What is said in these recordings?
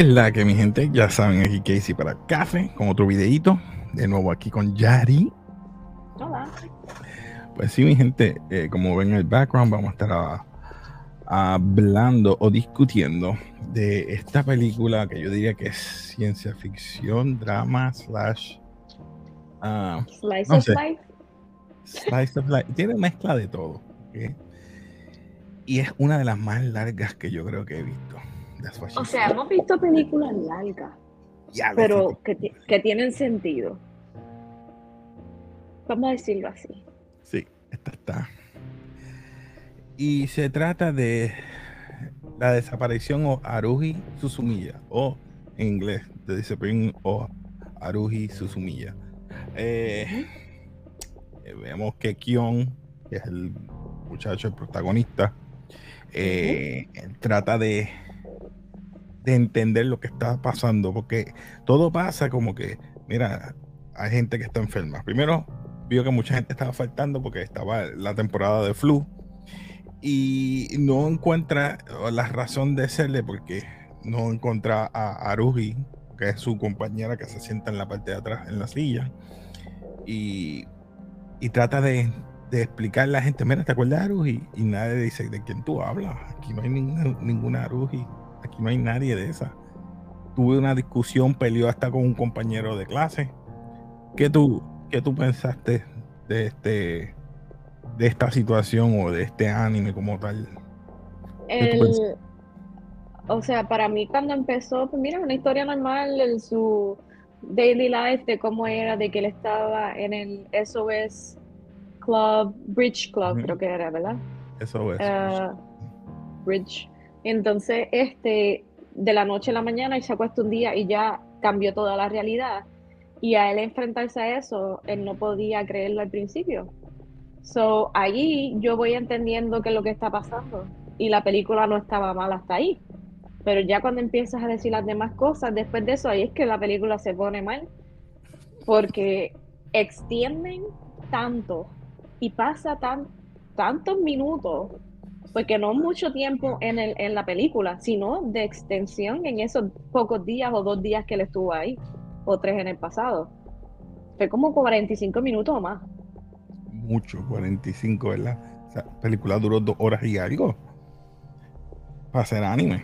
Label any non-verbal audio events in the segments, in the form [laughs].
¿Qué es la que mi gente? Ya saben, aquí Casey para café, con otro videito. De nuevo aquí con Yari. Hola. Pues sí, mi gente, eh, como ven en el background, vamos a estar a- hablando o discutiendo de esta película que yo diría que es ciencia ficción, drama, slash, ah, Slice No of sé. life. slice of life. Tiene mezcla de todo. Y es una de las más largas que yo creo que he visto. O sea, hemos visto películas largas, Ya, pero que, ti- que tienen sentido. Vamos a decirlo así. Sí, esta está. Y se trata de la desaparición o Haruhi Suzumiya, o en inglés, The Disappearing o Haruhi Suzumiya. Eh, eh, vemos que Kion, que es el muchacho, el protagonista, eh, trata de, de entender lo que está pasando, porque todo pasa como que, mira, hay gente que está enferma. Primero, vio que mucha gente estaba faltando porque estaba la temporada de flu y no encuentra la razón de serle porque no encuentra a Aruji, que es su compañera que se sienta en la parte de atrás en la silla y, y trata de, de explicarle a la gente, mira, ¿te acuerdas de Aruji? Y nadie dice, ¿de quién tú hablas? Aquí no hay ninguna, ninguna aquí no hay nadie de esa. Tuve una discusión, peleó hasta con un compañero de clase. ¿Qué tú, qué tú pensaste de este de esta situación o de este anime como tal? ¿Qué tú El, o sea, para mí cuando empezó, pues mira, una historia normal, el, su daily life de cómo era, de que él estaba en el SOS Club, Bridge Club, Ujú. creo que era, ¿verdad? Eso es. Ah, Bridge. Entonces, este, de la noche a la mañana, él se acuesta un día y ya cambió toda la realidad. Y a él enfrentarse a eso, él no podía creerlo al principio. So, allí yo voy entendiendo qué es lo que está pasando. Y la película no estaba mal hasta ahí. Pero ya cuando empiezas a decir las demás cosas, después de eso, ahí es que la película se pone mal. Porque extienden tanto y pasa tan, tantos minutos porque no mucho tiempo en, el, en la película, sino de extensión en esos pocos días o dos días que él estuvo ahí, o tres en el pasado. Fue como 45 minutos o más. Mucho, 45, ¿verdad? O sea, la película duró dos horas y algo para hacer anime.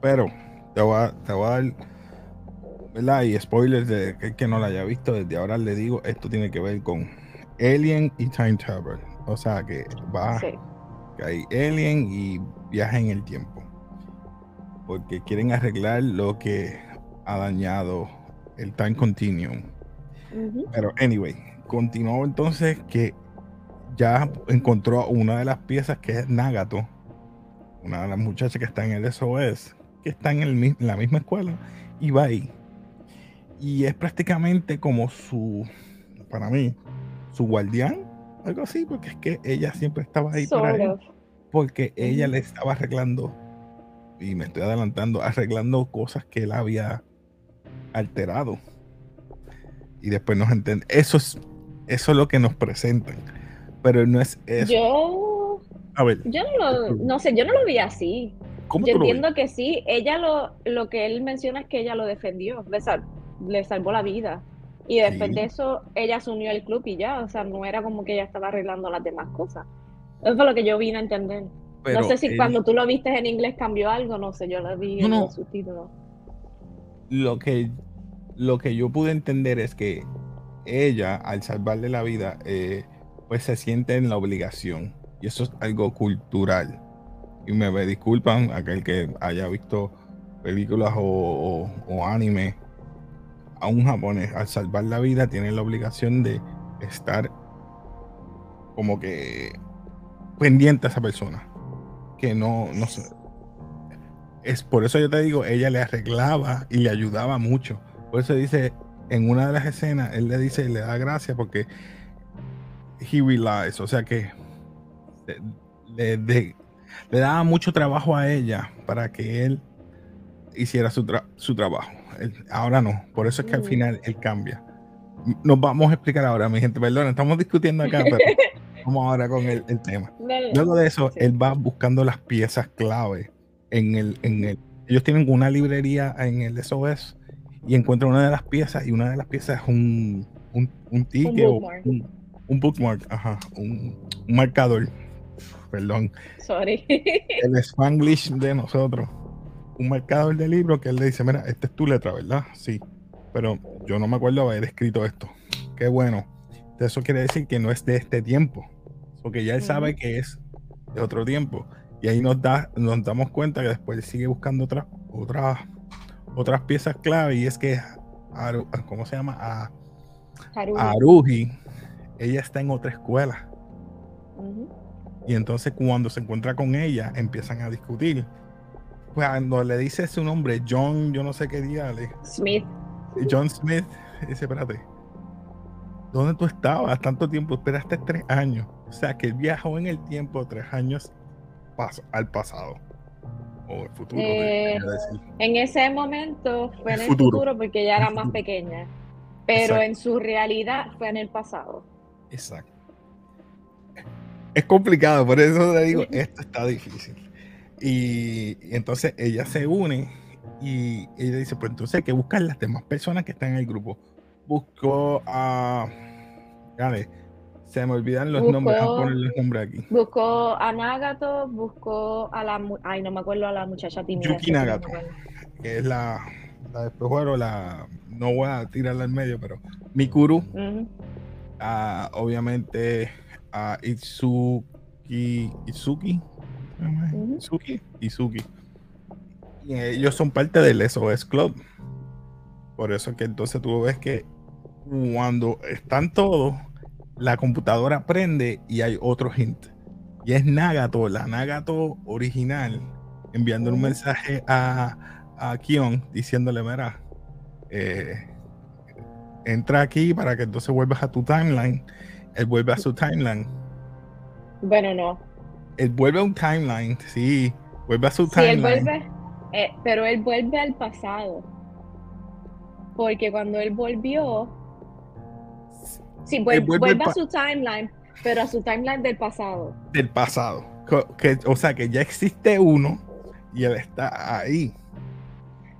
Pero te voy a, te voy a dar, ¿verdad? Y spoilers de que, que no la haya visto, desde ahora le digo, esto tiene que ver con Alien y Time Travel. O sea que va Sí. Que hay alien y viaja en el tiempo. Porque quieren arreglar lo que ha dañado el time continuum. Pero anyway, continuó entonces que ya encontró una de las piezas que es Nagato, una de las muchachas que está en el SOS, que está en, el, en la misma escuela, y va ahí. Y es prácticamente como su, para mí, su guardián, algo así, porque es que ella siempre estaba ahí para Sort él porque ella le estaba arreglando, y me estoy adelantando, arreglando cosas que él había alterado. Y después nos entiende. Eso es, eso es lo que nos presentan. Pero no es eso. Yo, A ver, yo no lo, no sé, yo no lo vi así. ¿cómo Yo ves? entiendo que sí, ella lo, lo que él menciona es que ella lo defendió, le, sal- le salvó la vida. Y después Sí. de eso, ella se unió al club y ya, o sea, no era como que ella estaba arreglando las demás cosas. Eso fue lo que yo vine a entender. Pero no sé si él- cuando tú lo viste en inglés cambió algo, no sé, yo lo vi No, en no. los subtítulos. lo que lo que yo pude entender es que ella al salvarle la vida eh, pues se siente en la obligación y eso es algo cultural y me me disculpan aquel que haya visto películas o, o- o anime a un japonés al salvar la vida tiene la obligación de estar como que pendiente a esa persona que no no sé es por eso yo te digo, ella le arreglaba y le ayudaba mucho. Por eso dice, en una de las escenas, él le dice, le da gracias porque he realized, o sea que le, daba mucho trabajo a ella para que él hiciera su, su trabajo. Ahora no, por eso es que al Mm. final él cambia. Nos vamos a explicar ahora, mi gente, perdón, estamos discutiendo acá, pero [laughs] vamos ahora con el, el tema. Luego de eso, Sí. él va buscando las piezas clave en el, en el ellos tienen una librería en el SOS y encuentran una de las piezas y una de las piezas es un, un, un ticket Un o un, un bookmark, ajá, un, un marcador. Perdón, Sorry. el [laughs] Spanglish de nosotros. Un marcador de libro que él le dice, mira, esta es tu letra, ¿verdad? Sí, pero yo no me acuerdo haber escrito esto. Qué bueno. Eso quiere decir que no es de este tiempo, porque ya él sabe que es de otro tiempo. Y ahí nos, da, nos damos cuenta que después sigue buscando otras otras otras piezas clave y es que Haru- ¿cómo se llama? A, Haruhi. Aruji, ella está en otra escuela. Y entonces cuando se encuentra con ella, empiezan a discutir. Cuando le dice su nombre, John, yo no sé qué día, le- Smith. John Smith, dice, espérate, ¿dónde tú estabas tanto tiempo? Esperaste tres años. O sea, que él viajó en el tiempo tres años pas- al pasado. O el futuro, Eh, decir. En ese momento fue en El futuro. futuro, porque El era más pequeña. Pero Exacto. en su realidad fue en el pasado. Exacto. Es complicado, por eso le digo, [laughs] esto está difícil. Y, y entonces ella se une y ella dice, pues entonces hay que buscar las demás personas que están en el grupo. Buscó a... Dale, se me olvidan los Buscó- nombres, voy a poner los nombres aquí. Buscó a Nagato, buscó a la... Ay, no me acuerdo a la muchacha tímida. Yuki no Nagato. Que es la, la después bueno, la... No voy a tirarla al medio, pero Mikuru, a, obviamente a Itsuki, Itsuki, Ujú. Itsuki, Itsuki. Y ellos son parte del SOS Club. Por eso que entonces tú ves que cuando están todos, la computadora prende y hay otro hint. Y es Nagato, la Nagato original, enviando un mensaje a, a Kion diciéndole, mira, eh, entra aquí para que entonces vuelvas a tu timeline. Él vuelve a su timeline. Bueno, no. Él vuelve a un timeline, sí. Vuelve a su Sí, él timeline. vuelve, eh, pero él vuelve al pasado. Porque cuando él volvió, sí, vuel- Él vuelve vuelve, a su timeline, pero a su timeline del pasado. del pasado. Que- o sea que ya existe uno y él está ahí.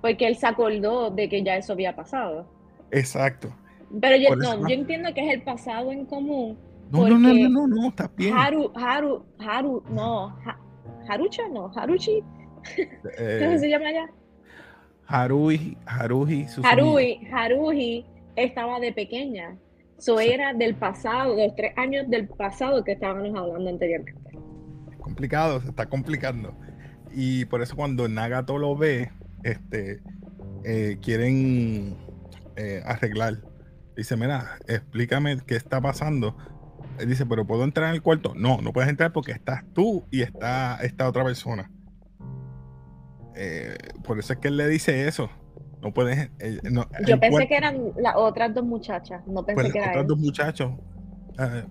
Porque él se acordó de que ya eso había pasado. Exacto. Pero yo, no. yo entiendo que es el pasado en común. No, no, no, no, no, no, está bien. Haru, Haru, Haru, no, Ha- Harucha, no, Haruchi, [laughs] Eh, ¿cómo se llama allá? Haruhi, Haruhi. Haruhi, Haruhi estaba de pequeña. So Sí. era del pasado, de los tres años del pasado que estábamos hablando anteriormente. Es complicado, se está complicando. Y por eso cuando Nagato lo ve, este, eh, quieren eh, arreglar. Dice, mira, explícame qué está pasando. Él dice, pero ¿puedo entrar en el cuarto? No, no puedes entrar porque estás tú y está esta otra persona. Eh, por eso es que él le dice eso. No puedes... eh, no, Yo pensé cuarto- que eran las otras dos muchachas, no pensé pues, que era otros él. dos muchachos. eh,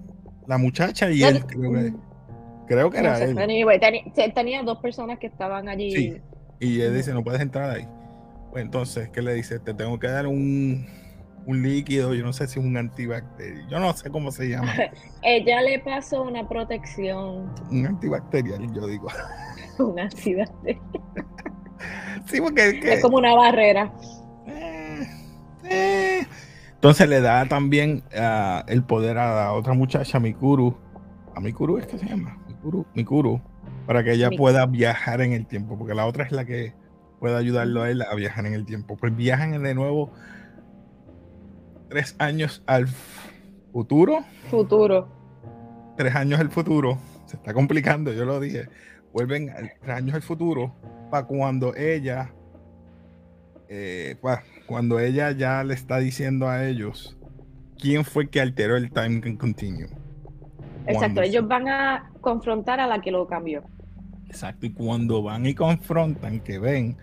la muchacha y No, él, creo que, mm, creo que no era sé, él. anyway, tenía dos personas que estaban allí. Sí. Y él dice, no puedes entrar ahí. Pues entonces, ¿qué le dice? Te tengo que dar un, un líquido, yo no sé si es un antibacterial, yo no sé cómo se llama. [laughs] Ella le pasó una protección, Un antibacterial, yo digo. [laughs] una accidente. [laughs] Sí, porque es que- Es como una barrera. eh, eh. Entonces le da también ah, el poder a la otra muchacha, Mikuru. ¿A Mikuru es que se llama? Mikuru, Mikuru, para que ella Mikuru. pueda viajar en el tiempo, porque la otra es la que puede ayudarlo a él a viajar en el tiempo. Pues viajan de nuevo tres años al futuro, Futuro. tres años al futuro. Se está complicando, yo lo dije. Vuelven al- tres años al futuro para cuando ella, eh, pa- cuando ella ya le está diciendo a ellos quién fue que alteró el time continuum. Exacto, ellos van a confrontar a la que lo cambió. Exacto, y cuando van y confrontan que ven,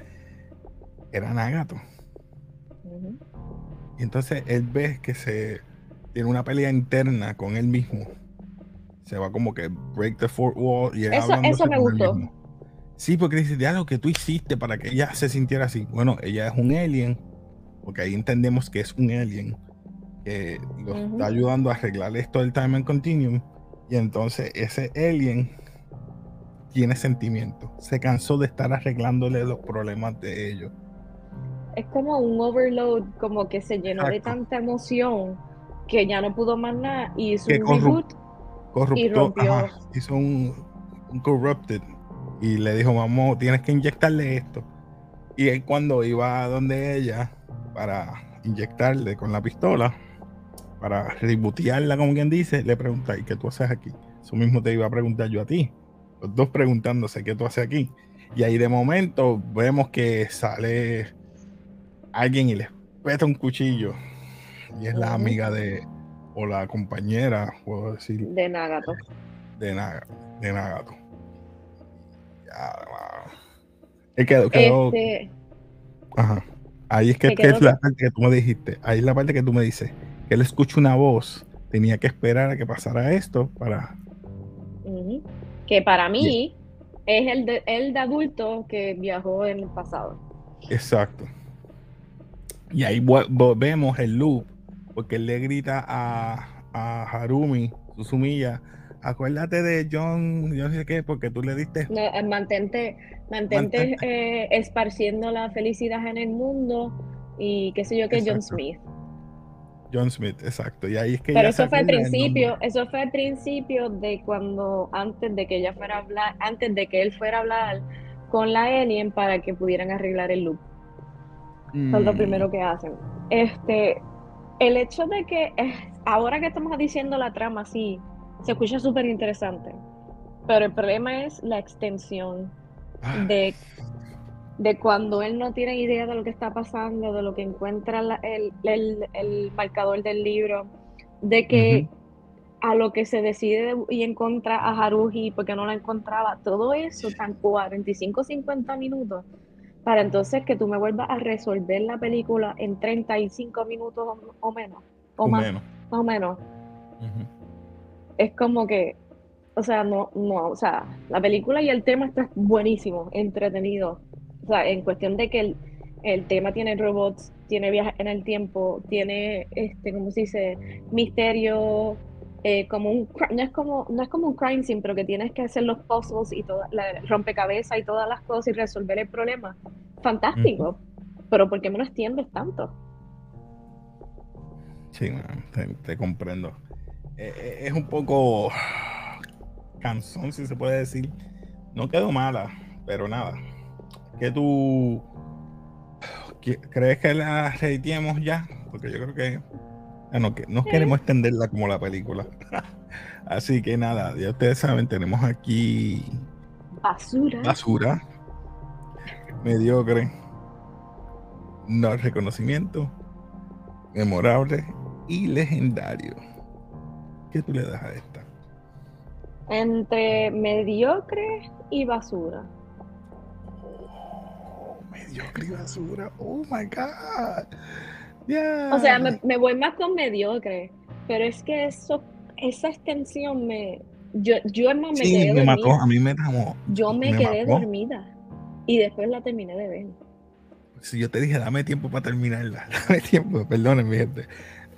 era Nagato. Ujú. Y entonces él ve que se tiene una pelea interna con él mismo. Se va como que break the fourth wall y él Eso- eso me gustó. Sí, porque dice, ya lo que tú hiciste para que ella se sintiera así. Bueno, ella es un alien, porque ahí entendemos que es un alien que Ujú. está ayudando a arreglar esto del time and continuum. Y entonces ese alien tiene sentimiento. Se cansó de estar arreglándole los problemas de ellos. Es como un overload, como que se llenó de tanta emoción que ya no pudo más nada y hizo un reboot y rompió. hizo un, un, corrupted y le dijo, vamos, tienes que inyectarle esto. Y él cuando iba a donde ella para inyectarle con la pistola, para rebootearla, como quien dice, le pregunta, ¿y qué tú haces aquí? Eso mismo te iba a preguntar yo a ti. Los dos preguntándose, ¿qué tú haces aquí? Y ahí de momento vemos que sale alguien y le peta un cuchillo. Y es la amiga de, o la compañera, puedo decir. De Nagato. De, de Nagato. Ya, wow. quedó, quedó. Este... Ajá. Ahí es que, es la parte que tú me dijiste. Ahí es la parte que tú me dices. Que él escucha una voz. Tenía que esperar a que pasara esto para. Que para mí es el de, el de adulto que viajó en el pasado. Exacto. Y ahí vemos el loop, porque él le grita a, a Harumi, Susumiya, acuérdate de John, yo no sé qué, porque tú le diste. Eh, mantente, mantente, eh, esparciendo la felicidad en el mundo y qué sé yo que John Smith. John Smith, exacto. Y ahí es que Pero eso fue al principio, eso fue al principio de cuando, antes de que ella fuera a hablar, antes de que él fuera a hablar con la alien para que pudieran arreglar el loop. Son lo mm. primero que hacen. Este, el hecho de que ahora que estamos diciendo la trama sí, se escucha súper interesante. Pero el problema es la extensión ah. de, de cuando él no tiene idea de lo que está pasando, de lo que encuentra el, el, marcador del libro, de que a lo que se decide y encuentra a Haruhi porque no la encontraba, todo eso tan 45, 50 minutos, para entonces que tú me vuelvas a resolver la película en 35 minutos o, menos, o, más, más o menos es como que, o sea, no, no, o sea, la película y el tema está buenísimo, entretenido. O sea, en cuestión de que el, tema tiene robots, tiene viajes en el tiempo, tiene, este, ¿cómo se dice? Misterio, eh, como un, no es como, no es como un crime scene, pero que tienes que hacer los puzzles y toda la rompecabezas y todas las cosas y resolver el problema. Fantástico. Pero ¿por qué me lo extiendes tanto? Sí, te comprendo. Eh, eh, es un poco cansón, si se puede decir. No quedó mala, pero nada. ¿Qué tú crees que la reitiemos ya? Porque yo creo que bueno, que no queremos extenderla como la película. [laughs] Así que nada, ya ustedes saben, tenemos aquí basura. Basura. Mediocre. No reconocimiento. Memorable y legendario. ¿Qué tú le das a esta? Entre mediocre y basura. Oh, mediocre y basura. Oh my God. O sea, me, voy más con mediocre. Pero es que eso, esa extensión me. Yo, yo me quedé me Mató, a mí me Yo me, quedé dormida. Y después la terminé de ver. Si yo te dije, dame tiempo para terminarla. [laughs] Dame tiempo, perdónenme, gente.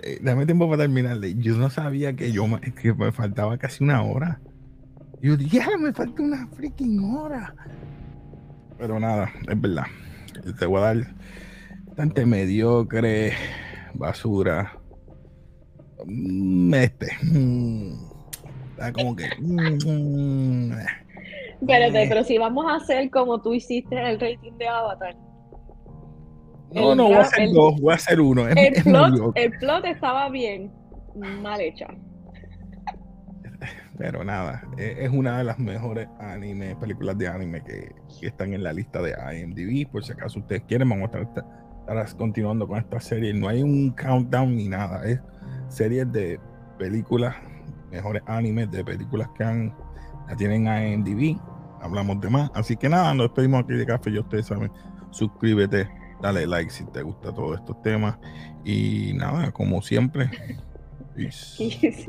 Eh, dame tiempo para terminarle. Yo no sabía que yo que me faltaba casi una hora. Yo dije, ya me falta una freaking hora. Pero nada, es verdad. Te voy a dar bastante mediocre, basura. Mm, este. Mm, está como que. Mm, Espérate, eh. pero si vamos a hacer como tú hiciste el rating de Avatar no, no, voy a hacer dos, voy a hacer uno. el, plot, el plot estaba bien, mal hecha. Pero nada, e, es una de las mejores anime, películas de anime que, están en la lista de IMDb. Por si acaso ustedes quieren, vamos a estar, continuando con esta serie. No hay un countdown ni nada, es series de películas, mejores animes de películas que han, la tienen IMDb. Hablamos de más. Así que nada, nos despedimos aquí de café. Y ustedes saben, suscríbete dale like si te gusta todos estos temas. Y nada, como siempre. [laughs] Peace.